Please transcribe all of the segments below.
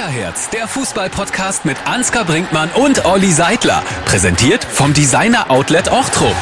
Kickerherz, der Fußball-Podcast mit Ansgar Brinkmann und Olli Seidler. Präsentiert vom Designer Outlet Ochtrup.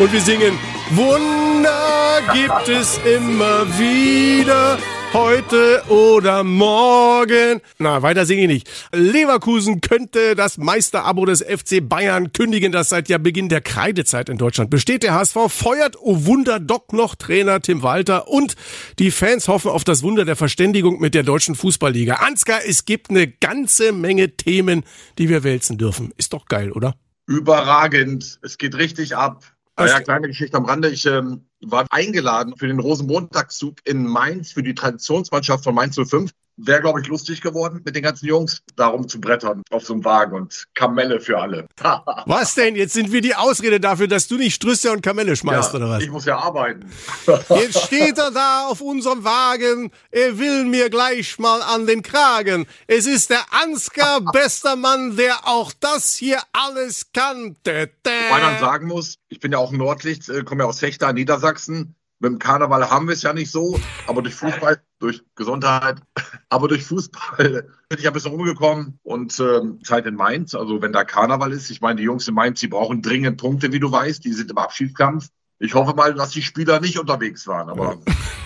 Und wir singen Wunder gibt es immer wieder. Heute oder morgen. Na, weiter singe ich nicht. Leverkusen könnte das Meisterabo des FC Bayern kündigen, das seit ja Beginn der Kreidezeit in Deutschland besteht. Der HSV feuert, oh Wunder, doch noch Trainer Tim Walter und die Fans hoffen auf das Wunder der Verständigung mit der deutschen Fußballliga. Ansgar, es gibt eine ganze Menge Themen, die wir wälzen dürfen. Ist doch geil, oder? Überragend. Es geht richtig ab. Was- ja, kleine Geschichte am Rande. Ich ähm, war eingeladen für den Rosenmontagszug in Mainz für die Traditionsmannschaft von Mainz 05. Wäre, glaube ich, lustig geworden mit den ganzen Jungs, darum zu brettern auf so einem Wagen und Kamelle für alle. Was denn? Jetzt sind wir die Ausrede dafür, dass du nicht Strüsse und Kamelle schmeißt, oder was? Ich muss ja arbeiten. Jetzt steht er da auf unserem Wagen. Er will mir gleich mal an den Kragen. Es ist der Ansgar, bester Mann, der auch das hier alles kann. Dä, dä. Wobei man sagen muss, ich bin ja auch Nordlicht, äh, komme ja aus Fechter, Niedersachsen. Mit dem Karneval haben wir es ja nicht so, aber durch Fußball, durch Gesundheit, aber durch Fußball bin ich ja ein bisschen rumgekommen und ähm, Zeit in Mainz. Also wenn da Karneval ist, ich meine, die Jungs in Mainz, die brauchen dringend Punkte, wie du weißt, die sind im Abschiedskampf. Ich hoffe mal, dass die Spieler nicht unterwegs waren, aber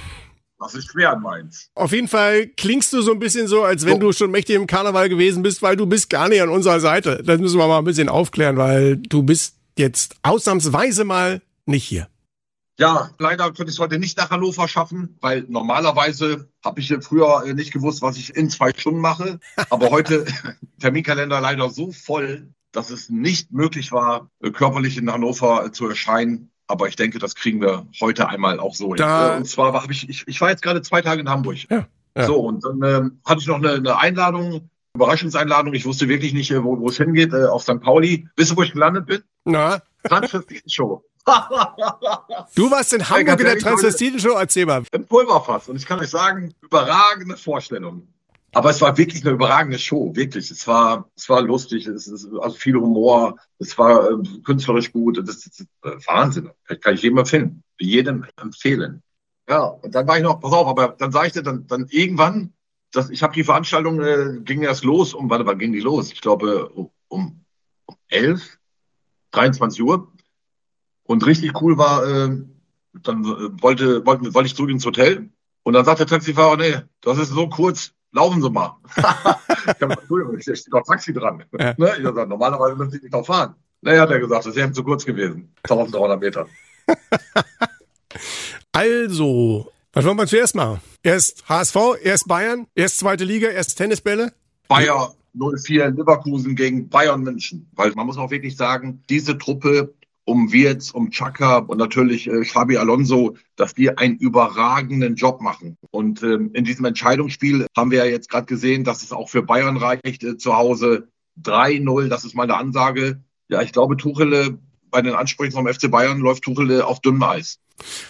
das ist schwer in Mainz. Auf jeden Fall klingst du so ein bisschen so, als wenn So. du schon mächtig im Karneval gewesen bist, weil du bist gar nicht an unserer Seite. Das müssen wir mal ein bisschen aufklären, weil du bist jetzt ausnahmsweise mal nicht hier. Ja, leider konnte ich es heute nicht nach Hannover schaffen, weil normalerweise habe ich ja früher äh, nicht gewusst, was ich in zwei Stunden mache. Aber heute Terminkalender leider so voll, dass es nicht möglich war, äh, körperlich in Hannover äh, zu erscheinen. Aber ich denke, das kriegen wir heute einmal auch so. hin. Da- Äh, Und zwar war- habe ich, ich, ich war jetzt gerade zwei Tage in Hamburg. Ja, ja. So, und dann ähm, hatte ich noch eine, eine Einladung, Überraschungseinladung. Ich wusste wirklich nicht, wo, wo es hingeht, äh, auf St. Pauli. Wisst ihr, wo ich gelandet bin? Na, Show. Du warst in Hamburg ganz in der. Transvestitenshow, erzähl mal. im Pulverfass. Und ich kann euch sagen, überragende Vorstellung. Aber es war wirklich eine überragende Show, wirklich. Es war, es war lustig, es ist also viel Humor, es war äh, künstlerisch gut. Das ist äh, Wahnsinn. Kann, kann ich jedem empfehlen. Jedem empfehlen. Ja, und dann war ich noch, pass auf, aber dann sag ich dir, dann, dann irgendwann, das, ich habe die Veranstaltung, äh, ging erst los um, warte, wann ging die los? Ich glaube, um, um 11, 23 Uhr. Und richtig cool war, äh, dann wollte, wollte, wollte ich zurück ins Hotel. Und dann sagt der Taxifahrer, nee, das ist so kurz, laufen Sie mal. ich hab, Entschuldigung, da steht doch Taxi dran. Ja. Ne? Ich hab gesagt, normalerweise müsste ich nicht noch fahren. Naja, hat er gesagt, das wäre ihm zu kurz gewesen. 1300 Meter. Also, was wollen wir zuerst machen? Erst HSV, erst Bayern, erst zweite Liga, erst Tennisbälle. Bayer 04 in Leverkusen gegen Bayern München. Weil man muss auch wirklich sagen, diese Truppe um Wirtz, um Chaka und natürlich äh, Xabi Alonso, dass die einen überragenden Job machen. Und ähm, in diesem Entscheidungsspiel haben wir ja jetzt gerade gesehen, dass es auch für Bayern reicht äh, zu Hause 3-0, das ist meine Ansage. Ja, ich glaube, Tuchel äh, bei den Ansprüchen vom FC Bayern läuft Tuchel äh, auf dünnem Eis.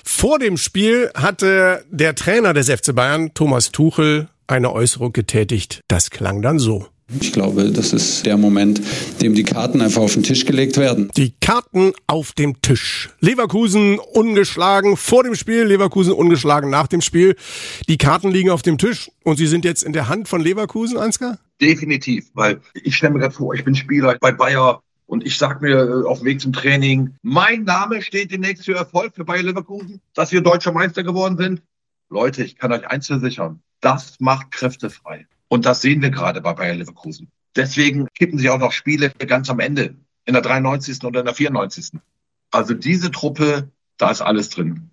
Vor dem Spiel hatte der Trainer des FC Bayern, Thomas Tuchel, eine Äußerung getätigt. Das klang dann so. Ich glaube, das ist der Moment, in dem die Karten einfach auf den Tisch gelegt werden. Die Karten auf dem Tisch. Leverkusen ungeschlagen vor dem Spiel, Leverkusen ungeschlagen nach dem Spiel. Die Karten liegen auf dem Tisch und sie sind jetzt in der Hand von Leverkusen, Ansgar? Definitiv, weil ich stelle mir gerade vor, ich bin Spieler bei Bayer und ich sag mir äh, auf dem Weg zum Training, mein Name steht demnächst für Erfolg für Bayer Leverkusen, dass wir deutscher Meister geworden sind. Leute, ich kann euch eins versichern, das macht Kräfte frei. Und das sehen wir gerade bei Bayer Leverkusen. Deswegen kippen sich auch noch Spiele ganz am Ende, in der 93. oder in der 94. Also diese Truppe, da ist alles drin.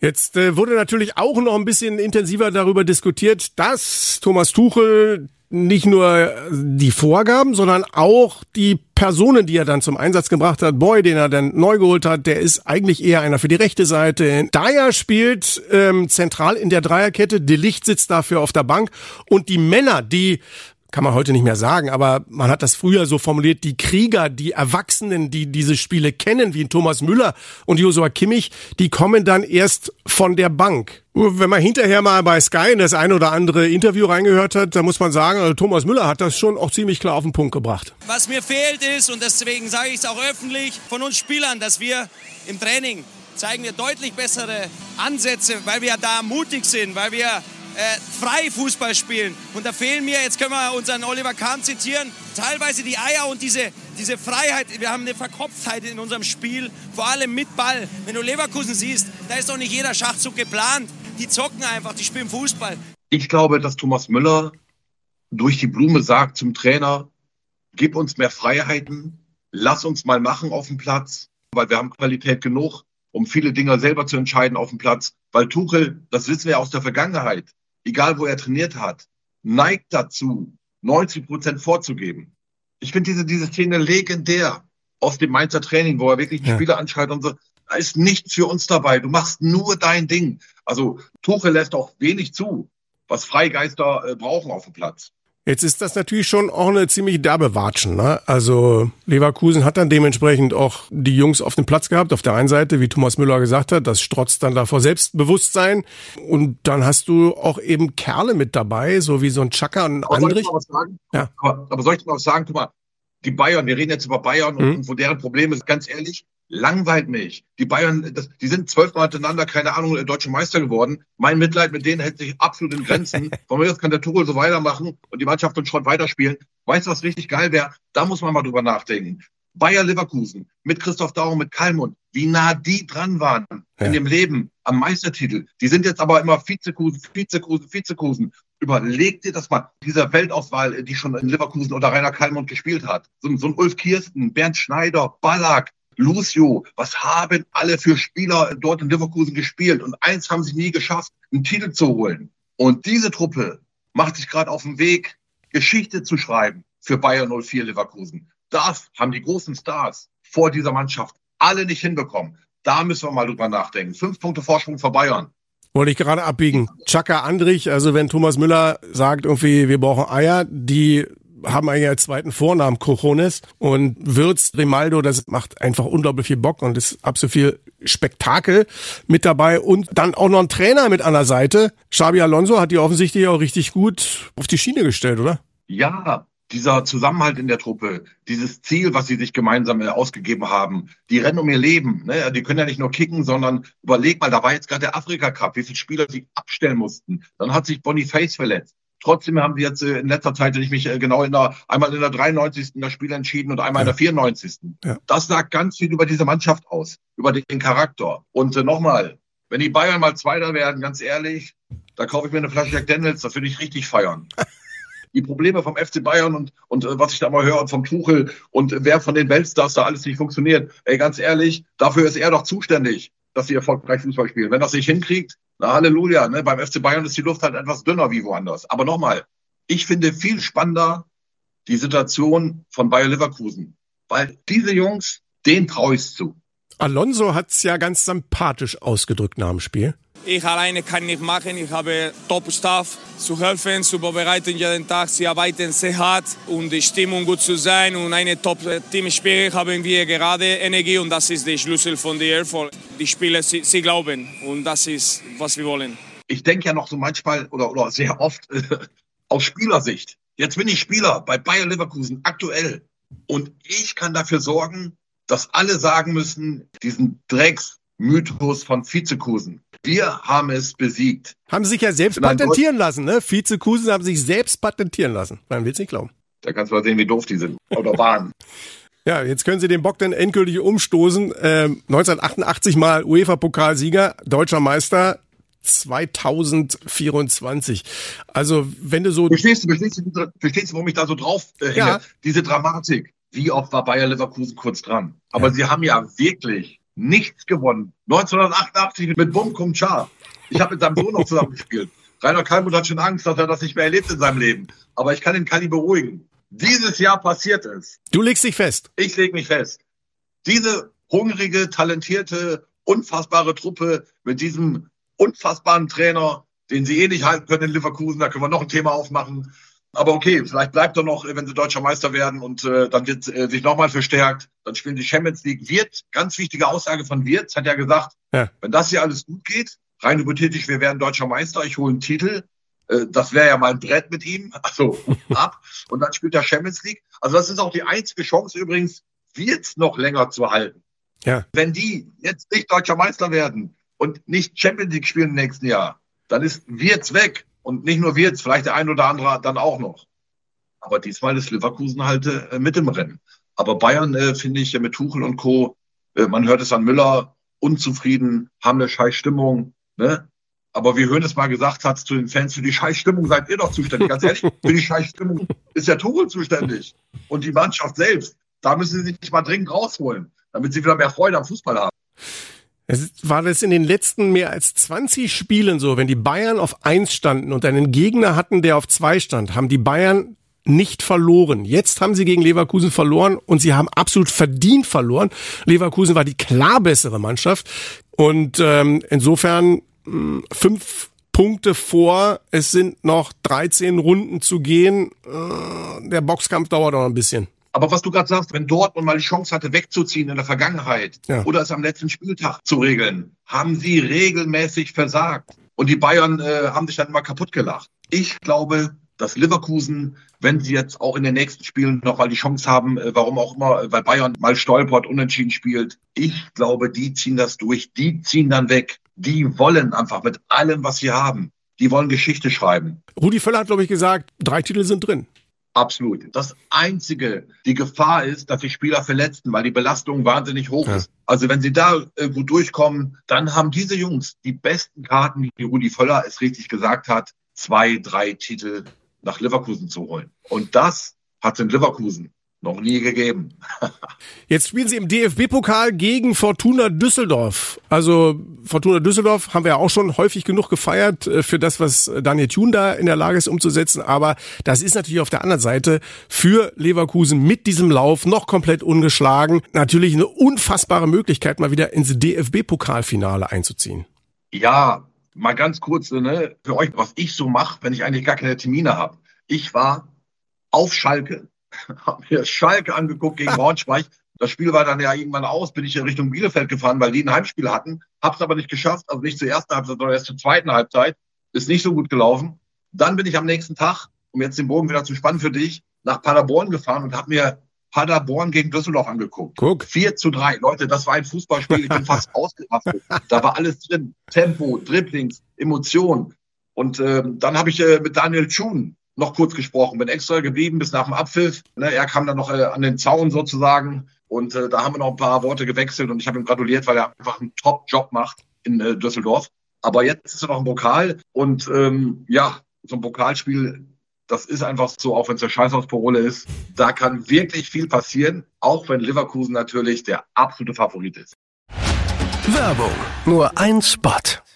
Jetzt äh, wurde natürlich auch noch ein bisschen intensiver darüber diskutiert, dass Thomas Tuchel nicht nur die Vorgaben, sondern auch die Personen, die er dann zum Einsatz gebracht hat. Boy, den er dann neu geholt hat, der ist eigentlich eher einer für die rechte Seite. Dyer spielt ähm, zentral in der Dreierkette, De Licht sitzt dafür auf der Bank und die Männer, die kann man heute nicht mehr sagen, aber man hat das früher so formuliert, die Krieger, die Erwachsenen, die diese Spiele kennen, wie Thomas Müller und Josua Kimmich, die kommen dann erst von der Bank. Wenn man hinterher mal bei Sky in das ein oder andere Interview reingehört hat, da muss man sagen, also Thomas Müller hat das schon auch ziemlich klar auf den Punkt gebracht. Was mir fehlt ist, und deswegen sage ich es auch öffentlich, von uns Spielern, dass wir im Training zeigen wir deutlich bessere Ansätze, weil wir da mutig sind, weil wir äh, frei Fußball spielen. Und da fehlen mir, jetzt können wir unseren Oliver Kahn zitieren, teilweise die Eier und diese, diese Freiheit. Wir haben eine Verkopftheit in unserem Spiel, vor allem mit Ball. Wenn du Leverkusen siehst, da ist doch nicht jeder Schachzug geplant. Die zocken einfach, die spielen Fußball. Ich glaube, dass Thomas Müller durch die Blume sagt zum Trainer, gib uns mehr Freiheiten, lass uns mal machen auf dem Platz, weil wir haben Qualität genug, um viele Dinge selber zu entscheiden auf dem Platz. Weil Tuchel, das wissen wir aus der Vergangenheit, egal wo er trainiert hat, neigt dazu, 90 Prozent vorzugeben. Ich finde diese, diese Szene legendär aus dem Mainzer Training, wo er wirklich die ja. Spieler anschreit und so, da ist nichts für uns dabei. Du machst nur dein Ding. Also Tuchel lässt auch wenig zu, was Freigeister äh, brauchen auf dem Platz. Jetzt ist das natürlich schon auch eine ziemlich derbe Watschen. Ne? Also Leverkusen hat dann dementsprechend auch die Jungs auf dem Platz gehabt. Auf der einen Seite, wie Thomas Müller gesagt hat, das strotzt dann davor Selbstbewusstsein. Und dann hast du auch eben Kerle mit dabei, so wie so ein Chaka und aber Andrich. Soll ich mal was sagen? Ja. Aber, aber soll ich mal was sagen? Guck mal, die Bayern, wir reden jetzt über Bayern mhm. und, wo deren Problem ist, ganz ehrlich, langweilt mich. Die Bayern, das, die sind zwölfmal hintereinander, keine Ahnung, deutsche Meister geworden. Mein Mitleid mit denen hält sich absolut in Grenzen. Von mir aus kann der Tuchel so weitermachen und die Mannschaft und Schrott weiterspielen. Weißt du, was richtig geil wäre? Da muss man mal drüber nachdenken. Bayer Leverkusen mit Christoph Daum, mit Kalmund, wie nah die dran waren ja. in dem Leben am Meistertitel. Die sind jetzt aber immer Vizekusen, Vizekusen, Vizekusen. Überleg dir das mal, dieser Weltauswahl, die schon in Leverkusen oder Rainer Kalmund gespielt hat. So, so ein Ulf Kirsten, Bernd Schneider, Ballack, Lucio, was haben alle für Spieler dort in Leverkusen gespielt? Und eins haben sie nie geschafft, einen Titel zu holen. Und diese Truppe macht sich gerade auf den Weg, Geschichte zu schreiben für Bayern 04 Leverkusen. Das haben die großen Stars vor dieser Mannschaft alle nicht hinbekommen. Da müssen wir mal drüber nachdenken. Fünf Punkte Vorsprung vor Bayern. Wollte ich gerade abbiegen. Chaka Andrich, also wenn Thomas Müller sagt irgendwie, wir brauchen Eier, die haben eigentlich als zweiten Vornamen Cojones und Würz, Rimaldo, das macht einfach unglaublich viel Bock und ist absolut viel Spektakel mit dabei und dann auch noch ein Trainer mit an der Seite. Xabi Alonso hat die offensichtlich auch richtig gut auf die Schiene gestellt, oder? Ja, dieser Zusammenhalt in der Truppe, dieses Ziel, was sie sich gemeinsam äh, ausgegeben haben, die rennen um ihr Leben. Ne? Die können ja nicht nur kicken, sondern überleg mal, da war jetzt gerade der Afrika Cup, wie viele Spieler sie abstellen mussten. Dann hat sich Boniface verletzt. Trotzdem haben sie jetzt äh, in letzter Zeit, wenn ich mich äh, genau in der, einmal in der 93. das Spiel entschieden und einmal ja. in der 94. Ja. Das sagt ganz viel über diese Mannschaft aus, über den Charakter. Und äh, nochmal, wenn die Bayern mal Zweiter werden, ganz ehrlich, da kaufe ich mir eine Flasche Jack Daniels, das würde ich richtig feiern. die Probleme vom FC Bayern und, und äh, was ich da mal höre und vom Tuchel und wer von den Weltstars da alles nicht funktioniert. Ey, ganz ehrlich, dafür ist er doch zuständig, dass sie erfolgreich Fußball spielen. Wenn das nicht hinkriegt, na, Halleluja, ne? beim FC Bayern ist die Luft halt etwas dünner wie woanders. Aber nochmal, ich finde viel spannender die Situation von Bayer Leverkusen, weil diese Jungs, denen traue ich zu. Alonso hat es ja ganz sympathisch ausgedrückt nach dem Spiel. Ich alleine kann nicht machen. Ich habe Top-Staff zu helfen, zu vorbereiten jeden Tag. Sie arbeiten sehr hart und die Stimmung gut zu sein und eine Top-Teamspiel haben wir gerade Energie und das ist der Schlüssel von der Erfolg. Die Spieler, sie, sie, glauben und das ist, was wir wollen. Ich denke ja noch so manchmal oder, oder sehr oft äh, aus Spielersicht. Jetzt bin ich Spieler bei Bayer Leverkusen aktuell und ich kann dafür sorgen, dass alle sagen müssen, diesen Drecks Mythos von Vizekusen. Wir haben es besiegt. Haben sie sich ja selbst patentieren lassen, ne? Vizekusen haben sich selbst patentieren lassen. Man will es nicht glauben. Da kannst du mal sehen, wie doof die sind. Oder waren. Ja, jetzt können sie den Bock dann endgültig umstoßen. Ähm, 1988 mal UEFA-Pokalsieger, deutscher Meister, 2024. Also, wenn du so. Verstehst du, verstehst du, verstehst du warum ich da so drauf äh, hänge? Ja. Diese Dramatik. Wie oft war Bayer Leverkusen kurz dran? Aber ja. sie haben ja wirklich nichts gewonnen. 1988 mit Bum Kum Cha. Ich habe mit seinem Sohn noch zusammengespielt. Rainer Kalmund hat schon Angst, dass er das nicht mehr erlebt in seinem Leben. Aber ich kann ihn Kali beruhigen. Dieses Jahr passiert es. Du legst dich fest. Ich leg mich fest. Diese hungrige, talentierte, unfassbare Truppe mit diesem unfassbaren Trainer, den sie eh nicht halten können in Leverkusen, da können wir noch ein Thema aufmachen. Aber okay, vielleicht bleibt er noch, wenn sie deutscher Meister werden und äh, dann wird äh, sich nochmal verstärkt. Dann spielen die Champions League. Wird, ganz wichtige Aussage von Wirtz, hat ja gesagt, ja. wenn das hier alles gut geht, rein hypothetisch, wir werden deutscher Meister, ich hole einen Titel. Äh, das wäre ja mal ein Brett mit ihm. Also ab. Und dann spielt er Champions League. Also das ist auch die einzige Chance übrigens, Wirtz noch länger zu halten. Ja. Wenn die jetzt nicht deutscher Meister werden und nicht Champions League spielen im nächsten Jahr, dann ist Wirtz weg. Und nicht nur wir jetzt, vielleicht der ein oder andere dann auch noch. Aber diesmal ist Leverkusen halt äh, mit im Rennen. Aber Bayern, äh, finde ich, mit Tuchel und Co., äh, man hört es an Müller, unzufrieden, haben eine scheiß Stimmung. Ne? Aber wie Hönes mal gesagt hat zu den Fans, für die Scheißstimmung seid ihr doch zuständig. Ganz ehrlich, für die Scheißstimmung ist der Tuchel zuständig. Und die Mannschaft selbst. Da müssen sie sich mal dringend rausholen, damit sie wieder mehr Freude am Fußball haben. Es war das in den letzten mehr als 20 Spielen so, wenn die Bayern auf eins standen und einen Gegner hatten, der auf zwei stand, haben die Bayern nicht verloren. Jetzt haben sie gegen Leverkusen verloren und sie haben absolut verdient verloren. Leverkusen war die klar bessere Mannschaft und ähm, insofern mh, fünf Punkte vor. Es sind noch 13 Runden zu gehen. Äh, der Boxkampf dauert noch ein bisschen. Aber was du gerade sagst, wenn Dortmund mal die Chance hatte, wegzuziehen in der Vergangenheit ja. oder es am letzten Spieltag zu regeln, haben sie regelmäßig versagt. Und die Bayern äh, haben sich dann immer kaputt gelacht. Ich glaube, dass Leverkusen, wenn sie jetzt auch in den nächsten Spielen noch mal die Chance haben, äh, warum auch immer, weil Bayern mal stolpert, unentschieden spielt, ich glaube, die ziehen das durch, die ziehen dann weg. Die wollen einfach mit allem, was sie haben, die wollen Geschichte schreiben. Rudi Völler hat, glaube ich, gesagt, drei Titel sind drin. Absolut. Das einzige, die Gefahr ist, dass sich Spieler verletzen, weil die Belastung wahnsinnig hoch ja. ist. Also wenn sie da äh, gut durchkommen, dann haben diese Jungs die besten Karten, wie Rudi Völler es richtig gesagt hat, zwei, drei Titel nach Leverkusen zu holen. Und das hat in Leverkusen noch nie gegeben. Jetzt spielen sie im DFB-Pokal gegen Fortuna Düsseldorf. Also Fortuna Düsseldorf haben wir ja auch schon häufig genug gefeiert äh, für das, was Daniel Thun da in der Lage ist umzusetzen. Aber das ist natürlich auf der anderen Seite für Leverkusen mit diesem Lauf noch komplett ungeschlagen. Natürlich eine unfassbare Möglichkeit, mal wieder ins DFB-Pokalfinale einzuziehen. Ja, mal ganz kurz ne, für euch, was ich so mache, wenn ich eigentlich gar keine Termine habe. Ich war auf Schalke habe mir Schalke angeguckt gegen Braunschweig. Das Spiel war dann ja irgendwann aus, bin ich in Richtung Bielefeld gefahren, weil die ein Heimspiel hatten. Hab's aber nicht geschafft, also nicht zur ersten Halbzeit, sondern erst zur zweiten Halbzeit. Ist nicht so gut gelaufen. Dann bin ich am nächsten Tag, um jetzt den Bogen wieder zu spannen für dich, nach Paderborn gefahren und habe mir Paderborn gegen Düsseldorf angeguckt. Guck. 4 zu 3. Leute, das war ein Fußballspiel. Ich bin fast ausgerastet. Da war alles drin. Tempo, Dribblings, Emotion. Und ähm, dann habe ich äh, mit Daniel Thun noch kurz gesprochen, bin extra geblieben bis nach dem Abpfiff. Ne, er kam dann noch äh, an den Zaun sozusagen und äh, da haben wir noch ein paar Worte gewechselt und ich habe ihm gratuliert, weil er einfach einen Top-Job macht in äh, Düsseldorf. Aber jetzt ist er noch im Pokal und ähm, ja, so ein Pokalspiel, das ist einfach so, auch wenn es der Scheißhausparole ist, da kann wirklich viel passieren, auch wenn Leverkusen natürlich der absolute Favorit ist. Werbung. Nur ein Spot.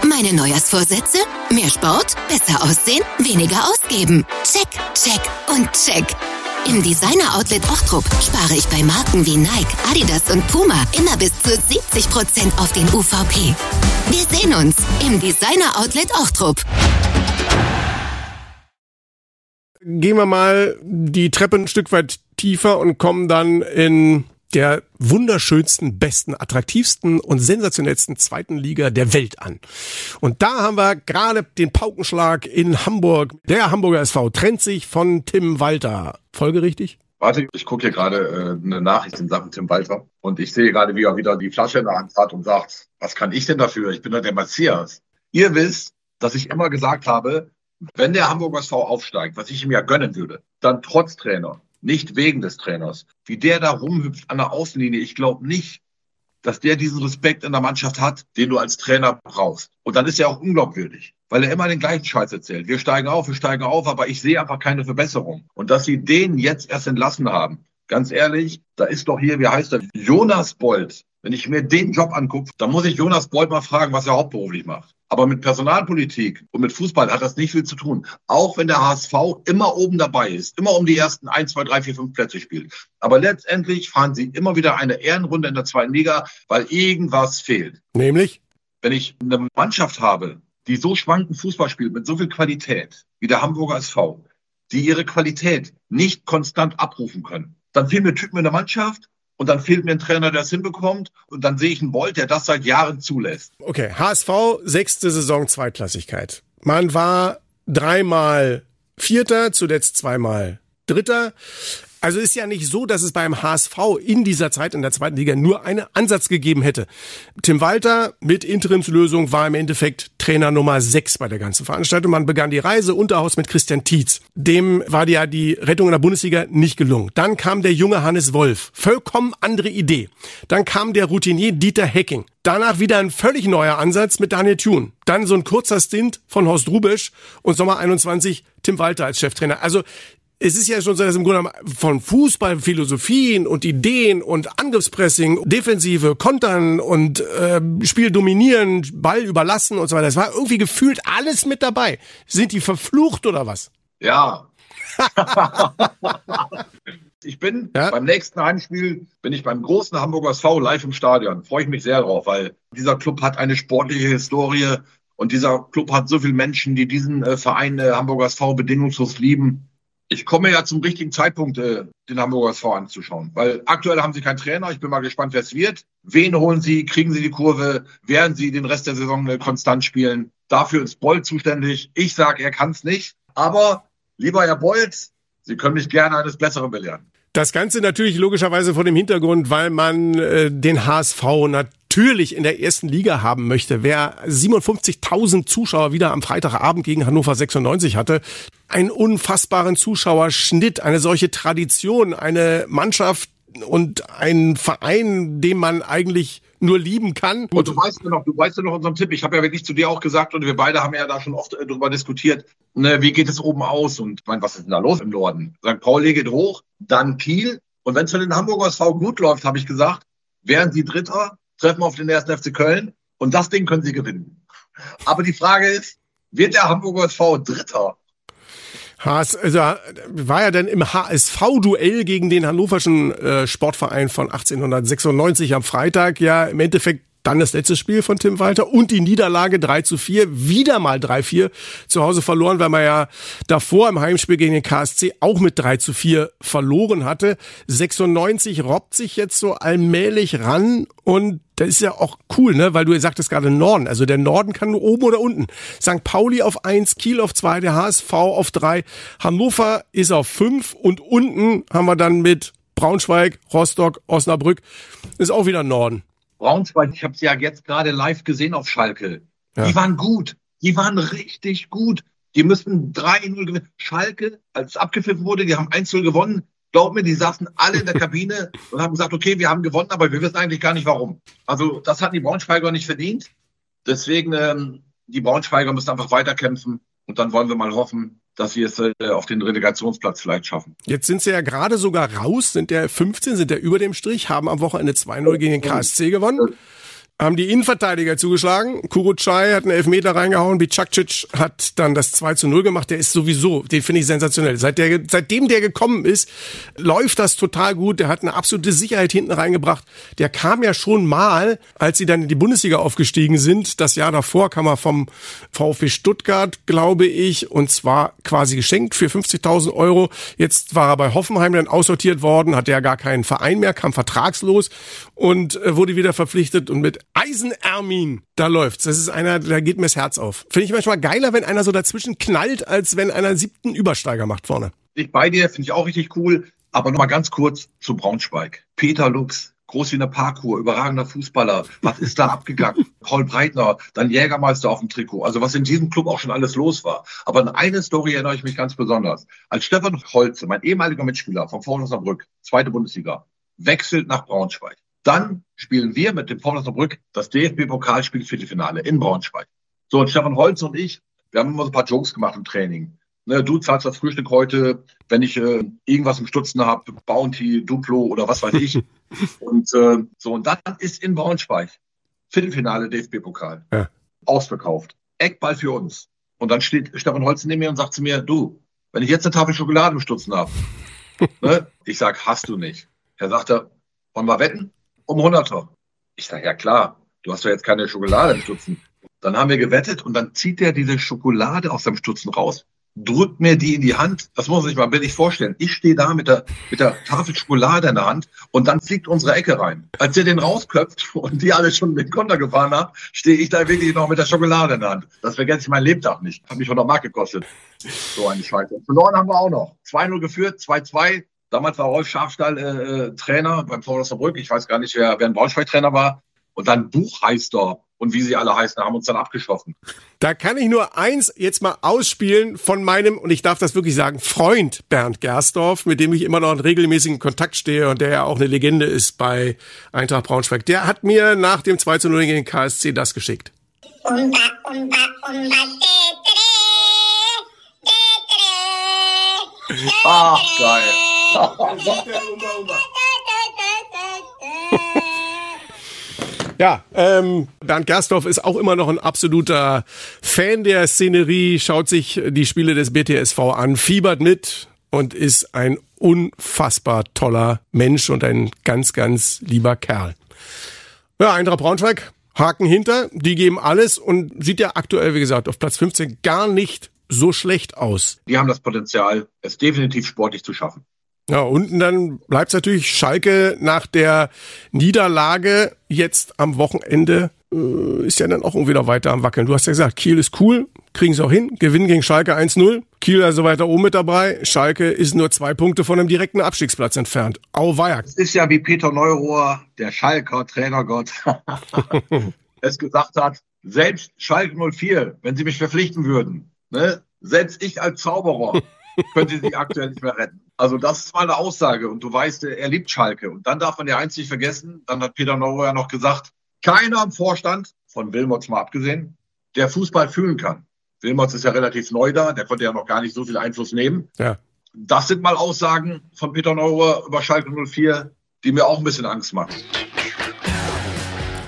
Meine Neujahrsvorsätze? Mehr Sport, besser aussehen, weniger ausgeben. Check, check und check. Im Designer Outlet Ochtrup spare ich bei Marken wie Nike, Adidas und Puma immer bis zu 70% auf den UVP. Wir sehen uns im Designer Outlet Ochtrup. Gehen wir mal die Treppe ein Stück weit tiefer und kommen dann in der wunderschönsten, besten, attraktivsten und sensationellsten zweiten Liga der Welt an. Und da haben wir gerade den Paukenschlag in Hamburg. Der Hamburger SV trennt sich von Tim Walter. Folgerichtig? Warte, ich gucke hier gerade äh, eine Nachricht in Sachen Tim Walter und ich sehe gerade, wie er wieder die Flasche in der Hand hat und sagt, was kann ich denn dafür? Ich bin doch der Messias. Ihr wisst, dass ich immer gesagt habe, wenn der Hamburger SV aufsteigt, was ich ihm ja gönnen würde, dann trotz Trainer, nicht wegen des Trainers. Wie der da rumhüpft an der Außenlinie, ich glaube nicht, dass der diesen Respekt in der Mannschaft hat, den du als Trainer brauchst. Und dann ist er auch unglaubwürdig, weil er immer den gleichen Scheiß erzählt. Wir steigen auf, wir steigen auf, aber ich sehe einfach keine Verbesserung. Und dass sie den jetzt erst entlassen haben, ganz ehrlich, da ist doch hier, wie heißt er, Jonas Bolt. Wenn ich mir den Job angucke, dann muss ich Jonas Bolt mal fragen, was er hauptberuflich macht. Aber mit Personalpolitik und mit Fußball hat das nicht viel zu tun. Auch wenn der HSV immer oben dabei ist, immer um die ersten 1, 2, 3, 4, 5 Plätze spielt. Aber letztendlich fahren sie immer wieder eine Ehrenrunde in der zweiten Liga, weil irgendwas fehlt. Nämlich? Wenn ich eine Mannschaft habe, die so schwankend Fußball spielt, mit so viel Qualität, wie der Hamburger SV, die ihre Qualität nicht konstant abrufen können, dann fehlen mir Typen in der Mannschaft, und dann fehlt mir ein Trainer, der es hinbekommt. Und dann sehe ich einen Bolt, der das seit Jahren zulässt. Okay, HSV, sechste Saison Zweitklassigkeit. Man war dreimal Vierter, zuletzt zweimal Dritter. Also ist ja nicht so, dass es beim HSV in dieser Zeit in der zweiten Liga nur einen Ansatz gegeben hätte. Tim Walter mit Interimslösung war im Endeffekt Trainer Nummer 6 bei der ganzen Veranstaltung. Man begann die Reise Unterhaus mit Christian Tietz. Dem war ja die Rettung in der Bundesliga nicht gelungen. Dann kam der junge Hannes Wolf. Vollkommen andere Idee. Dann kam der Routinier Dieter Hecking. Danach wieder ein völlig neuer Ansatz mit Daniel Thun. Dann so ein kurzer Stint von Horst Rubesch und Sommer 21 Tim Walter als Cheftrainer. Also es ist ja schon so, dass im Grunde von Fußballphilosophien und Ideen und Angriffspressing, Defensive, Kontern und äh, Spiel dominieren, Ball überlassen und so weiter. Das war irgendwie gefühlt alles mit dabei. Sind die verflucht oder was? Ja. ich bin ja? beim nächsten Heimspiel, bin ich beim großen Hamburger SV live im Stadion. Freue ich mich sehr drauf, weil dieser Club hat eine sportliche Historie und dieser Club hat so viele Menschen, die diesen äh, Verein äh, Hamburger SV bedingungslos lieben ich komme ja zum richtigen Zeitpunkt, äh, den Hamburger SV anzuschauen. Weil aktuell haben sie keinen Trainer. Ich bin mal gespannt, wer es wird. Wen holen sie? Kriegen sie die Kurve? Werden sie den Rest der Saison äh, konstant spielen? Dafür ist Bolt zuständig. Ich sage, er kann es nicht. Aber, lieber Herr Bolt, Sie können mich gerne eines Besseren belehren. Das Ganze natürlich logischerweise vor dem Hintergrund, weil man äh, den HSV natürlich in der ersten Liga haben möchte. Wer 57.000 Zuschauer wieder am Freitagabend gegen Hannover 96 hatte, einen unfassbaren Zuschauerschnitt, eine solche Tradition, eine Mannschaft und ein Verein, den man eigentlich nur lieben kann. Und du weißt ja noch, du weißt ja noch unseren Tipp. Ich habe ja wirklich zu dir auch gesagt und wir beide haben ja da schon oft äh, darüber diskutiert. Ne, wie geht es oben aus? Und ich meine, was ist denn da los im Norden? St. Pauli geht hoch, dann Kiel. Und wenn es für den Hamburger SV gut läuft, habe ich gesagt, wären sie Dritter, treffen auf den ersten FC Köln und das Ding können sie gewinnen. Aber die Frage ist, wird der Hamburger SV Dritter? HS, also war ja dann im HSV-Duell gegen den hannoverschen äh, Sportverein von 1896 am Freitag ja im Endeffekt dann das letzte Spiel von Tim Walter und die Niederlage 3 zu 4, wieder mal 3-4 zu Hause verloren, weil man ja davor im Heimspiel gegen den KSC auch mit 3 zu 4 verloren hatte. 96 robbt sich jetzt so allmählich ran und das ist ja auch cool, ne? Weil du sagtest gerade Norden. Also der Norden kann nur oben oder unten. St. Pauli auf eins, Kiel auf zwei, der HSV auf drei, Hannover ist auf fünf und unten haben wir dann mit Braunschweig, Rostock, Osnabrück. Ist auch wieder Norden. Braunschweig, ich habe sie ja jetzt gerade live gesehen auf Schalke. Ja. Die waren gut. Die waren richtig gut. Die müssten 3-0 gewinnen. Schalke, als es abgepfiffen wurde, die haben 1-0 gewonnen. Glaub mir, die saßen alle in der Kabine und haben gesagt, okay, wir haben gewonnen, aber wir wissen eigentlich gar nicht warum. Also das hatten die Braunschweiger nicht verdient. Deswegen, ähm, die Braunschweiger müssen einfach weiterkämpfen. Und dann wollen wir mal hoffen, dass sie es äh, auf den Relegationsplatz vielleicht schaffen. Jetzt sind sie ja gerade sogar raus, sind der 15, sind der über dem Strich, haben am Wochenende 2-0 gegen den KSC gewonnen haben die Innenverteidiger zugeschlagen. Kurucay hat einen Elfmeter reingehauen, Bicakcic hat dann das 2 zu 0 gemacht. Der ist sowieso, den finde ich sensationell. Seit der, seitdem der gekommen ist, läuft das total gut. Der hat eine absolute Sicherheit hinten reingebracht. Der kam ja schon mal, als sie dann in die Bundesliga aufgestiegen sind. Das Jahr davor kam er vom VfB Stuttgart, glaube ich, und zwar quasi geschenkt für 50.000 Euro. Jetzt war er bei Hoffenheim dann aussortiert worden, hatte ja gar keinen Verein mehr, kam vertragslos und äh, wurde wieder verpflichtet und mit Eisenermin, da läuft's. Das ist einer, da geht mir das Herz auf. Finde ich manchmal geiler, wenn einer so dazwischen knallt, als wenn einer siebten Übersteiger macht vorne. Ich bei dir, finde ich auch richtig cool. Aber nochmal ganz kurz zu Braunschweig. Peter Lux, groß wie eine Parkour, überragender Fußballer. Was ist da abgegangen? Paul Breitner, dann Jägermeister auf dem Trikot. Also was in diesem Club auch schon alles los war. Aber an eine Story erinnere ich mich ganz besonders. Als Stefan Holze, mein ehemaliger Mitspieler vom VfL Osnabrück, zweite Bundesliga, wechselt nach Braunschweig. Dann spielen wir mit dem VfL Osnabrück das DFB-Pokalspiel Viertelfinale in Braunschweig. So, und Stefan Holz und ich, wir haben immer so ein paar Jokes gemacht im Training. Ne, du zahlst das Frühstück heute, wenn ich äh, irgendwas im Stutzen habe, Bounty, Duplo oder was weiß ich. und äh, so, und dann ist in Braunschweig Viertelfinale DFB-Pokal. Ja. Ausverkauft. Eckball für uns. Und dann steht Stefan Holz neben mir und sagt zu mir, du, wenn ich jetzt eine Tafel Schokolade im Stutzen habe, ne? ich sag, hast du nicht. Er sagte, wollen wir wetten? Um 100er. Ich sage, ja klar, du hast doch jetzt keine Schokolade im Stutzen. Dann haben wir gewettet und dann zieht er diese Schokolade aus seinem Stutzen raus, drückt mir die in die Hand. Das muss man sich mal bildlich vorstellen. Ich stehe da mit der, mit der Tafel Schokolade in der Hand und dann fliegt unsere Ecke rein. Als er den rausköpft und die alle schon mit Konter gefahren haben, stehe ich da wirklich noch mit der Schokolade in der Hand. Das vergesse ich mein Lebtag nicht. Hat mich 100 Mark gekostet. So eine Scheiße. Verloren haben wir auch noch. 2-0 geführt, 2-2 Damals war Rolf Schafstall äh, äh Trainer beim VfL Osnabrück. Ich weiß gar nicht, wer, wer ein Braunschweig-Trainer war. Und dann Buchheister und wie sie alle heißen, haben uns dann abgeschossen. Da kann ich nur eins jetzt mal ausspielen von meinem, und ich darf das wirklich sagen, Freund Bernd Gersdorf, mit dem ich immer noch in regelmäßigen Kontakt stehe und der ja auch eine Legende ist bei Eintracht Braunschweig. Der hat mir nach dem 2 zu 0 gegen KSC das geschickt. Umba, umba, umba, Ach, geil. Ja, ähm, Bernd Gerstorf ist auch immer noch ein absoluter Fan der Szenerie, schaut sich die Spiele des BTSV an, fiebert mit und ist ein unfassbar toller Mensch und ein ganz, ganz lieber Kerl. Ja, Eintracht Braunschweig, Haken hinter, die geben alles und sieht ja aktuell, wie gesagt, auf Platz 15 gar nicht so schlecht aus. Die haben das Potenzial, es definitiv sportlich zu schaffen. Ja, unten dann bleibt natürlich Schalke nach der Niederlage jetzt am Wochenende äh, ist ja dann auch noch weiter am Wackeln. Du hast ja gesagt, Kiel ist cool, kriegen sie auch hin, gewinnen gegen Schalke 1-0. Kiel also weiter oben mit dabei. Schalke ist nur zwei Punkte von einem direkten Abstiegsplatz entfernt. Auweia. Es ist ja wie Peter Neurohr, der Schalker Trainergott, es gesagt hat, selbst Schalke 04, wenn sie mich verpflichten würden, ne, selbst ich als Zauberer könnte sie aktuell nicht mehr retten. Also das ist mal eine Aussage und du weißt, er liebt Schalke. Und dann darf man ja eins nicht vergessen, dann hat Peter Neuro ja noch gesagt, keiner im Vorstand, von Wilmots mal abgesehen, der Fußball fühlen kann. Wilmots ist ja relativ neu da, der konnte ja noch gar nicht so viel Einfluss nehmen. Ja. Das sind mal Aussagen von Peter Neuer über Schalke 04, die mir auch ein bisschen Angst machen.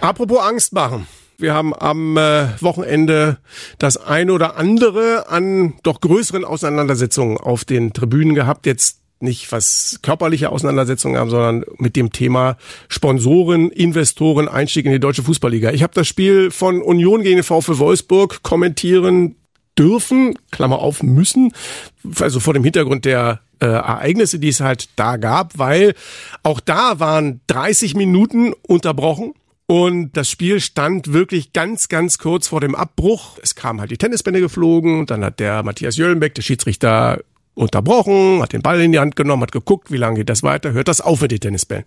Apropos Angst machen. Wir haben am äh, Wochenende das eine oder andere an doch größeren Auseinandersetzungen auf den Tribünen gehabt. Jetzt nicht was körperliche Auseinandersetzungen haben, sondern mit dem Thema Sponsoren, Investoren, Einstieg in die deutsche Fußballliga. Ich habe das Spiel von Union gegen den VfL Wolfsburg kommentieren dürfen, Klammer auf, müssen, also vor dem Hintergrund der äh, Ereignisse, die es halt da gab, weil auch da waren 30 Minuten unterbrochen und das Spiel stand wirklich ganz, ganz kurz vor dem Abbruch. Es kamen halt die Tennisbänder geflogen. Dann hat der Matthias Jöllenbeck, der Schiedsrichter, unterbrochen, hat den Ball in die Hand genommen, hat geguckt, wie lange geht das weiter, hört das auf mit den Tennisbällen.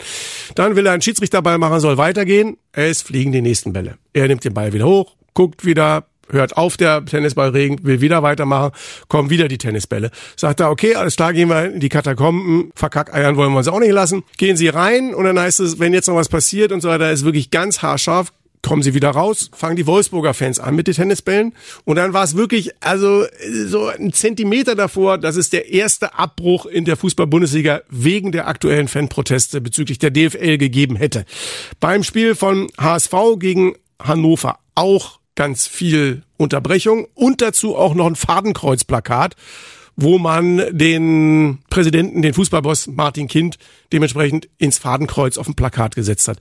Dann will er einen Schiedsrichterball machen, soll weitergehen. Es fliegen die nächsten Bälle. Er nimmt den Ball wieder hoch, guckt wieder, hört auf der Tennisballregen, will wieder weitermachen, kommen wieder die Tennisbälle. Sagt er, okay, alles klar, gehen wir in die Katakomben, verkackeiern wollen wir uns auch nicht lassen. Gehen Sie rein und dann heißt es, wenn jetzt noch was passiert und so weiter, ist wirklich ganz haarscharf, kommen sie wieder raus, fangen die Wolfsburger Fans an mit den Tennisbällen und dann war es wirklich also so ein Zentimeter davor, dass es der erste Abbruch in der Fußball-Bundesliga wegen der aktuellen Fanproteste bezüglich der DFL gegeben hätte. Beim Spiel von HSV gegen Hannover auch ganz viel Unterbrechung und dazu auch noch ein Fadenkreuzplakat, wo man den Präsidenten, den Fußballboss Martin Kind dementsprechend ins Fadenkreuz auf dem Plakat gesetzt hat.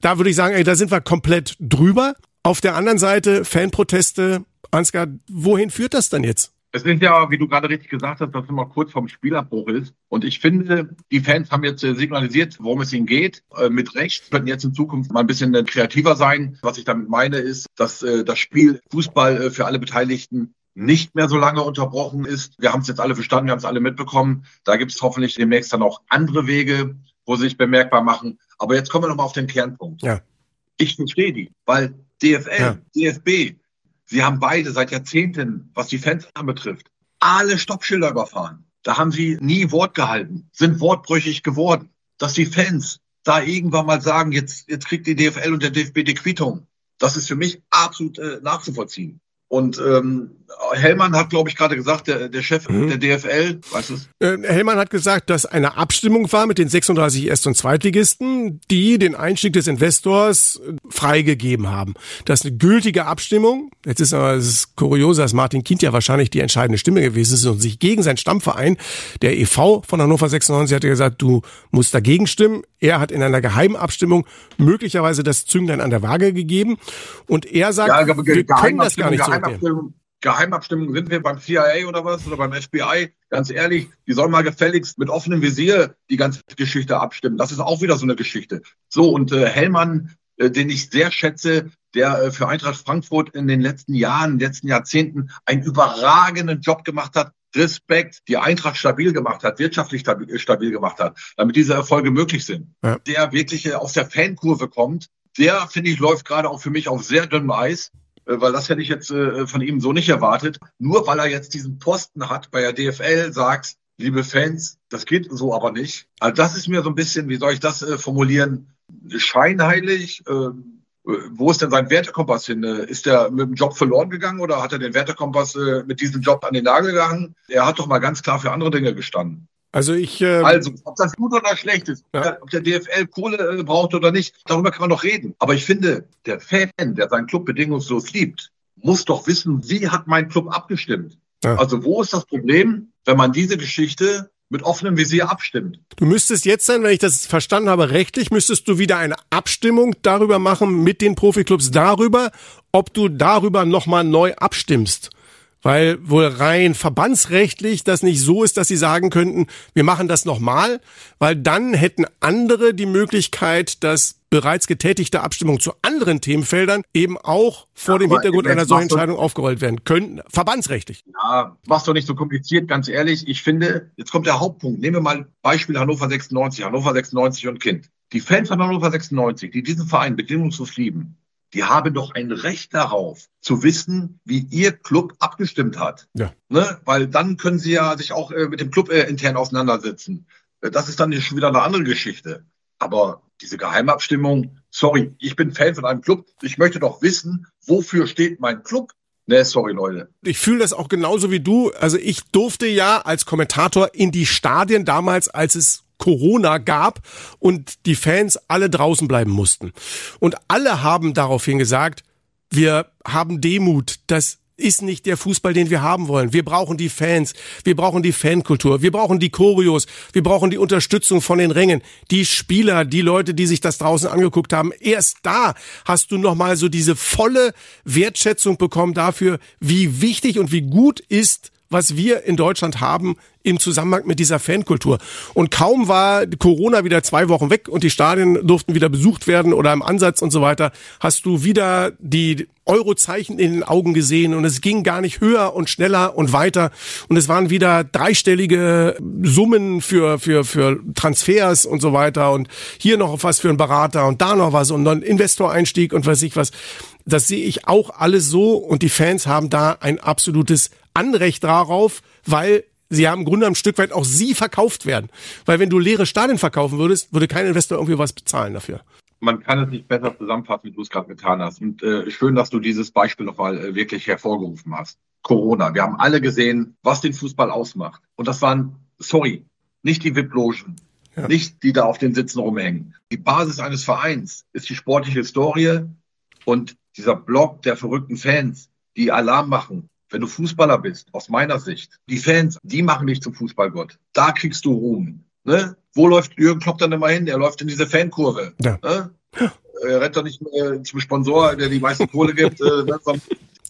Da würde ich sagen, ey, da sind wir komplett drüber. Auf der anderen Seite Fanproteste. Ansgar, wohin führt das dann jetzt? Es ist ja, wie du gerade richtig gesagt hast, dass es immer kurz vorm Spielabbruch ist. Und ich finde, die Fans haben jetzt äh, signalisiert, worum es ihnen geht. Äh, mit Recht könnten jetzt in Zukunft mal ein bisschen äh, kreativer sein. Was ich damit meine, ist, dass das Spiel Fußball für alle Beteiligten nicht mehr so lange unterbrochen ist. Wir haben es jetzt alle verstanden, wir haben es alle mitbekommen. Da gibt es hoffentlich demnächst dann auch andere Wege, wo sie sich bemerkbar machen. Aber jetzt kommen wir nochmal auf den Kernpunkt. Ja. Ich verstehe die, weil DFL, ja. DFB, Sie haben beide seit Jahrzehnten, was die Fans anbetrifft, alle Stoppschilder überfahren. Da haben sie nie Wort gehalten, sind wortbrüchig geworden. Dass die Fans da irgendwann mal sagen, jetzt, jetzt kriegt die DFL und der DFB die Quittung, das ist für mich absolut äh, nachzuvollziehen. Und ähm, Hellmann hat, glaube ich, gerade gesagt, der, der Chef mhm. der DFL, weißt du äh, Hellmann hat gesagt, dass eine Abstimmung war mit den 36 Erst- und Zweitligisten, die den Einstieg des Investors äh, freigegeben haben. Das ist eine gültige Abstimmung. Jetzt ist aber das Kuriose, dass Martin Kind ja wahrscheinlich die entscheidende Stimme gewesen ist und sich gegen seinen Stammverein, der e.V. von Hannover 96, hat gesagt, du musst dagegen stimmen. Er hat in einer geheimen Abstimmung möglicherweise das Zünglein an der Waage gegeben. Und er sagt, ja, wir können das gar nicht so Geheimabstimmung, sind wir beim CIA oder was oder beim FBI. Ganz ehrlich, die sollen mal gefälligst mit offenem Visier die ganze Geschichte abstimmen. Das ist auch wieder so eine Geschichte. So, und äh, Hellmann, äh, den ich sehr schätze, der äh, für Eintracht Frankfurt in den letzten Jahren, letzten Jahrzehnten einen überragenden Job gemacht hat, Respekt, die Eintracht stabil gemacht hat, wirtschaftlich stabil gemacht hat, damit diese Erfolge möglich sind. Ja. Der wirklich aus der Fankurve kommt, der, finde ich, läuft gerade auch für mich auf sehr dünnem Eis, äh, weil das hätte ich jetzt äh, von ihm so nicht erwartet. Nur weil er jetzt diesen Posten hat bei der DFL, sagt, liebe Fans, das geht so aber nicht. Also das ist mir so ein bisschen, wie soll ich das äh, formulieren, scheinheilig. Ähm, wo ist denn sein Wertekompass hin? Ist er mit dem Job verloren gegangen oder hat er den Wertekompass mit diesem Job an den Nagel gegangen? Er hat doch mal ganz klar für andere Dinge gestanden. Also ich. Äh, also, ob das gut oder schlecht ist, ja. ob der DFL Kohle äh, braucht oder nicht, darüber kann man noch reden. Aber ich finde, der Fan, der seinen Club bedingungslos liebt, muss doch wissen, wie hat mein Club abgestimmt. Ja. Also wo ist das Problem, wenn man diese Geschichte mit offenem Visier abstimmt. Du müsstest jetzt dann, wenn ich das verstanden habe, rechtlich, müsstest du wieder eine Abstimmung darüber machen mit den Profiklubs darüber, ob du darüber nochmal neu abstimmst weil wohl rein verbandsrechtlich das nicht so ist, dass sie sagen könnten, wir machen das nochmal, weil dann hätten andere die Möglichkeit, dass bereits getätigte Abstimmungen zu anderen Themenfeldern eben auch vor ja, dem Hintergrund einer solchen Entscheidung aufgerollt werden könnten, verbandsrechtlich. Ja, mach's doch nicht so kompliziert, ganz ehrlich. Ich finde, jetzt kommt der Hauptpunkt. Nehmen wir mal Beispiel Hannover 96, Hannover 96 und Kind. Die Fans von Hannover 96, die diesen Verein bedingungslos lieben, die haben doch ein Recht darauf, zu wissen, wie ihr Club abgestimmt hat. Ja. Ne? Weil dann können sie ja sich auch äh, mit dem Club äh, intern auseinandersetzen. Äh, das ist dann schon wieder eine andere Geschichte. Aber diese Geheimabstimmung, sorry, ich bin Fan von einem Club. Ich möchte doch wissen, wofür steht mein Club? Nee, sorry, Leute. Ich fühle das auch genauso wie du. Also ich durfte ja als Kommentator in die Stadien damals, als es Corona gab und die Fans alle draußen bleiben mussten. Und alle haben daraufhin gesagt, wir haben Demut, das ist nicht der Fußball, den wir haben wollen. Wir brauchen die Fans, wir brauchen die Fankultur, wir brauchen die Choreos, wir brauchen die Unterstützung von den Rängen, die Spieler, die Leute, die sich das draußen angeguckt haben. Erst da hast du nochmal so diese volle Wertschätzung bekommen dafür, wie wichtig und wie gut ist was wir in Deutschland haben im Zusammenhang mit dieser Fankultur. Und kaum war Corona wieder zwei Wochen weg und die Stadien durften wieder besucht werden oder im Ansatz und so weiter, hast du wieder die Eurozeichen in den Augen gesehen und es ging gar nicht höher und schneller und weiter und es waren wieder dreistellige Summen für für für Transfers und so weiter und hier noch was für einen Berater und da noch was und dann Investoreinstieg und weiß ich was. Das sehe ich auch alles so und die Fans haben da ein absolutes Anrecht darauf, weil sie haben im Grunde ein Stück weit auch sie verkauft werden. Weil wenn du leere Stadien verkaufen würdest, würde kein Investor irgendwie was bezahlen dafür. Man kann es nicht besser zusammenfassen, wie du es gerade getan hast. Und äh, schön, dass du dieses Beispiel nochmal äh, wirklich hervorgerufen hast. Corona. Wir haben alle gesehen, was den Fußball ausmacht. Und das waren, sorry, nicht die VIP-Logen, ja. nicht die da auf den Sitzen rumhängen. Die Basis eines Vereins ist die sportliche Historie und dieser Block der verrückten Fans, die Alarm machen, wenn du Fußballer bist, aus meiner Sicht, die Fans, die machen dich zum Fußballgott. Da kriegst du Ruhm. Ne? Wo läuft Jürgen Klopp dann immer hin? Er läuft in diese Fankurve. Ja. Ne? Er rennt doch nicht mehr zum Sponsor, der die meiste Kohle gibt, äh, ne?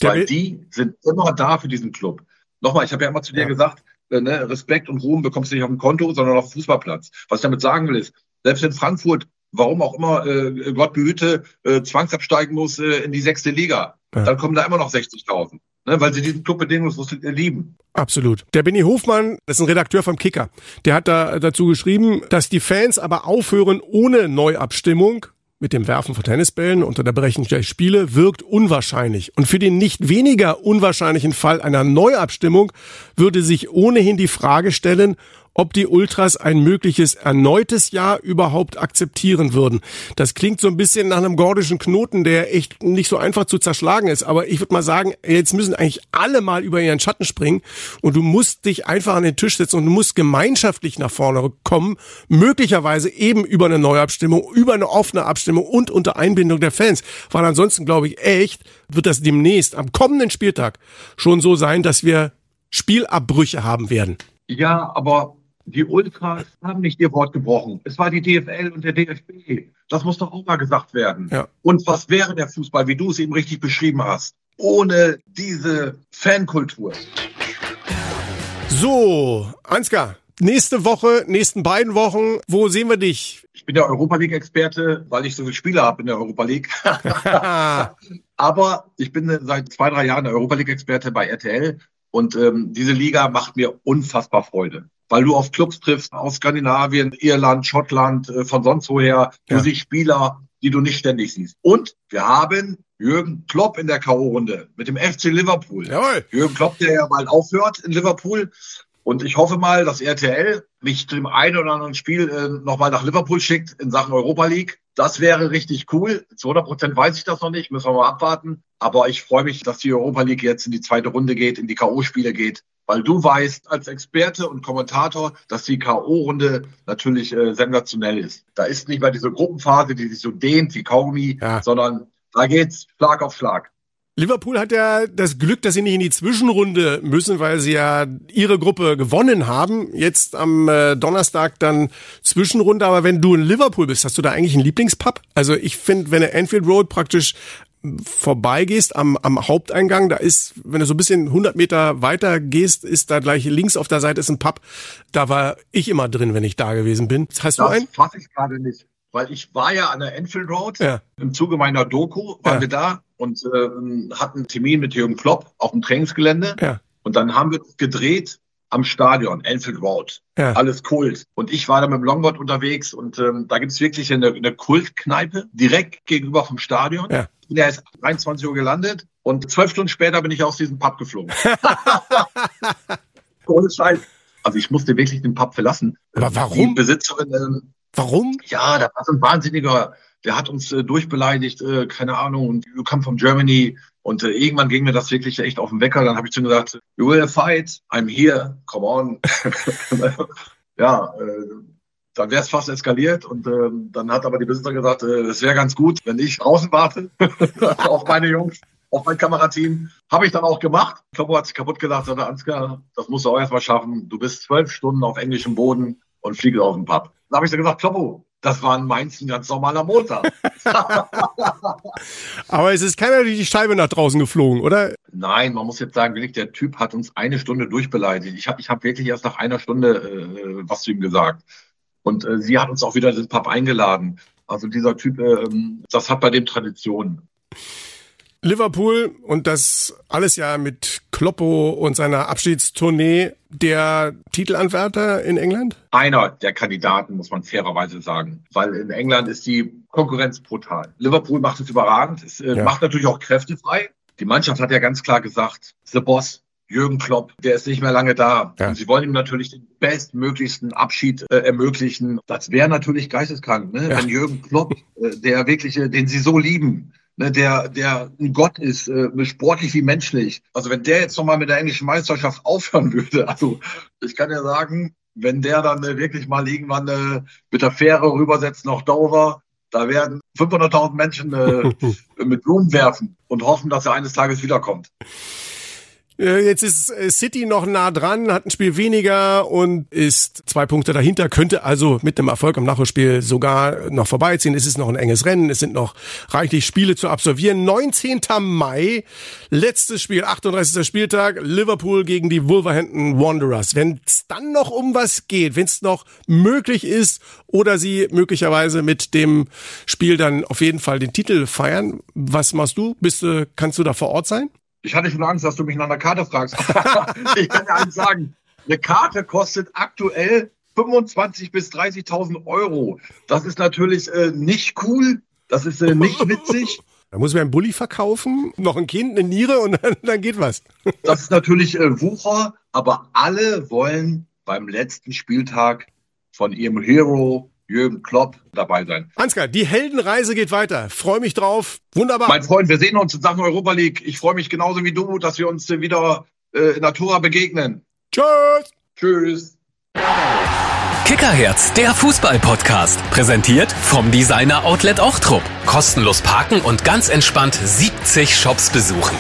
weil die sind immer da für diesen Club. Nochmal, ich habe ja immer zu dir ja. gesagt, äh, ne, Respekt und Ruhm bekommst du nicht auf dem Konto, sondern auf dem Fußballplatz. Was ich damit sagen will, ist, selbst in Frankfurt, warum auch immer, äh, Gott behüte, äh, zwangsabsteigen muss äh, in die sechste Liga, ja. dann kommen da immer noch 60.000 ne, weil sie diesen Club bedingungslos lieben. Absolut. Der Benny Hofmann, das ist ein Redakteur vom Kicker, der hat da dazu geschrieben, dass die Fans aber aufhören ohne Neuabstimmung mit dem Werfen von Tennisbällen unter der Berechnung der Spiele wirkt unwahrscheinlich. Und für den nicht weniger unwahrscheinlichen Fall einer Neuabstimmung würde sich ohnehin die Frage stellen, ob die Ultras ein mögliches erneutes Jahr überhaupt akzeptieren würden. Das klingt so ein bisschen nach einem gordischen Knoten, der echt nicht so einfach zu zerschlagen ist. Aber ich würde mal sagen, jetzt müssen eigentlich alle mal über ihren Schatten springen und du musst dich einfach an den Tisch setzen und du musst gemeinschaftlich nach vorne kommen, möglicherweise eben über eine Neuabstimmung, über eine offene Abstimmung und unter Einbindung der Fans. Weil ansonsten glaube ich echt, wird das demnächst am kommenden Spieltag schon so sein, dass wir Spielabbrüche haben werden. Ja, aber die Ultras haben nicht ihr Wort gebrochen. Es war die DFL und der DFB. Das muss doch auch mal gesagt werden. Ja. Und was wäre der Fußball, wie du es eben richtig beschrieben hast, ohne diese Fankultur? So, Ansgar, nächste Woche, nächsten beiden Wochen, wo sehen wir dich? Ich bin der Europa League-Experte, weil ich so viele Spiele habe in der Europa League. Aber ich bin seit zwei, drei Jahren der Europa League-Experte bei RTL Und ähm, diese Liga macht mir unfassbar Freude weil du auf Clubs triffst aus Skandinavien, Irland, Schottland, äh, von sonst woher. Du ja. siehst Spieler, die du nicht ständig siehst. Und wir haben Jürgen Klopp in der K.O.-Runde mit dem FC Liverpool. Jawohl. Jürgen Klopp, der ja bald aufhört in Liverpool. Und ich hoffe mal, dass RTL mich zu dem einen oder anderen Spiel äh, nochmal nach Liverpool schickt in Sachen Europa League. Das wäre richtig cool. Zu 100 Prozent weiß ich das noch nicht, müssen wir mal abwarten. Aber ich freue mich, dass die Europa League jetzt in die zweite Runde geht, in die K.O.-Spiele geht weil du weißt als Experte und Kommentator, dass die K.O.-Runde natürlich äh, sensationell ist. Da ist nicht mehr diese Gruppenphase, die sich so dehnt wie Kaugummi, ja. sondern da geht's Schlag auf Schlag. Liverpool hat ja das Glück, dass sie nicht in die Zwischenrunde müssen, weil sie ja ihre Gruppe gewonnen haben. Jetzt am äh, Donnerstag dann Zwischenrunde. Aber wenn du in Liverpool bist, hast du da eigentlich einen Lieblingspub? Also ich finde, wenn der Anfield Road praktisch vorbeigehst am, am Haupteingang, da ist, wenn du so ein bisschen 100 Meter weiter gehst, ist da gleich links auf der Seite ist ein Pub. Da war ich immer drin, wenn ich da gewesen bin. Hast das du einen? Das fasse ich gerade nicht, weil ich war ja an der Enfield Road. Ja. Im Zuge meiner Doku waren ja. wir da und äh, hatten einen Termin mit Jürgen Klopp auf dem Trainingsgelände. Ja. Und dann haben wir gedreht am Stadion, Enfield Road. Ja. Alles Kult. Und ich war da mit dem Longboard unterwegs und ähm, da gibt's wirklich eine, eine Kultkneipe direkt gegenüber vom Stadion. Ja bin ja erst 23 Uhr gelandet und zwölf Stunden später bin ich aus diesem Pub geflogen. Ohne Scheiß. Also ich musste wirklich den Pub verlassen. Aber warum? Die Besitzerin. Warum? Ja, da war so ein Wahnsinniger, der hat uns äh, durchbeleidigt, äh, keine Ahnung, und you come from Germany. Und äh, irgendwann ging mir das wirklich echt auf den Wecker. Dann habe ich zu ihm gesagt, you will fight, I'm here, come on. ja, äh, dann wäre es fast eskaliert und ähm, dann hat aber die Besitzer gesagt, äh, es wäre ganz gut, wenn ich draußen warte auf meine Jungs, auf mein Kamerateam. Habe ich dann auch gemacht. Kloppo hat sich kaputt gelacht, sagte Ansgar, das musst du auch erstmal schaffen. Du bist zwölf Stunden auf englischem Boden und fliegst auf den Pub. Dann habe ich dann gesagt, Kloppo, das war in Mainz ein ganz normaler Montag. Aber es ist keiner durch die Scheibe nach draußen geflogen, oder? Nein, man muss jetzt sagen, wirklich, der Typ hat uns eine Stunde durchbeleidigt. Ich habe ich hab wirklich erst nach einer Stunde äh, was zu ihm gesagt. Und äh, sie hat uns auch wieder in den Pub eingeladen. Also dieser Typ, äh, das hat bei dem Tradition. Liverpool und das alles ja mit Kloppo und seiner Abschiedstournee der Titelanwärter in England? Einer der Kandidaten, muss man fairerweise sagen. Weil in England ist die Konkurrenz brutal. Liverpool macht es überragend. Es äh, ja. macht natürlich auch Kräfte frei. Die Mannschaft hat ja ganz klar gesagt, The Boss, Jürgen Klopp, der ist nicht mehr lange da. Ja. Und sie wollen ihm natürlich den bestmöglichsten Abschied äh, ermöglichen. Das wäre natürlich geisteskrank, ne? Ja. wenn Jürgen Klopp, äh, der wirkliche, den sie so lieben, ne, der, der ein Gott ist, äh, sportlich wie menschlich. Also wenn der jetzt nochmal mit der englischen Meisterschaft aufhören würde, also ich kann ja sagen, wenn der dann äh, wirklich mal irgendwann äh, mit der Fähre rübersetzt nach Dover, da werden 500.000 Menschen äh, mit Blumen werfen und hoffen, dass er eines Tages wiederkommt. Äh, jetzt ist äh, City noch nah dran, hat ein Spiel weniger und ist zwei Punkte dahinter, könnte also mit einem Erfolg am Nachholspiel sogar noch vorbeiziehen. Es ist noch ein enges Rennen, es sind noch reichlich Spiele zu absolvieren. 19. Mai, letztes Spiel, 38. Spieltag, Liverpool gegen die Wolverhampton Wanderers. Wenn es dann noch um was geht, wenn es noch möglich ist oder sie möglicherweise mit dem Spiel dann auf jeden Fall den Titel feiern, was machst du? Bist du, kannst du da vor Ort sein? Ich hatte schon Angst, dass du mich nach einer Karte fragst. ich kann dir eins sagen. Eine Karte kostet aktuell 25 bis 30.000 Euro. Das ist natürlich äh, nicht cool. Das ist äh, nicht witzig. Da muss man einen Bulli verkaufen, noch ein Kind, eine Niere und dann, dann geht was. das ist natürlich äh, Wucher, aber alle wollen beim letzten Spieltag von ihrem Hero Jürgen Klopp dabei sein. Ansgar, die Heldenreise geht weiter. Freue mich drauf. Wunderbar. Mein Freund, wir sehen uns in Sachen Europa League. Ich freue mich genauso wie du, dass wir uns wieder äh, in Natura begegnen. Tschüss. Tschüss. Kickerherz, der Fußball-Podcast. Präsentiert vom Designer Outlet Ochtrup. Kostenlos parken und ganz entspannt 70 Shops besuchen.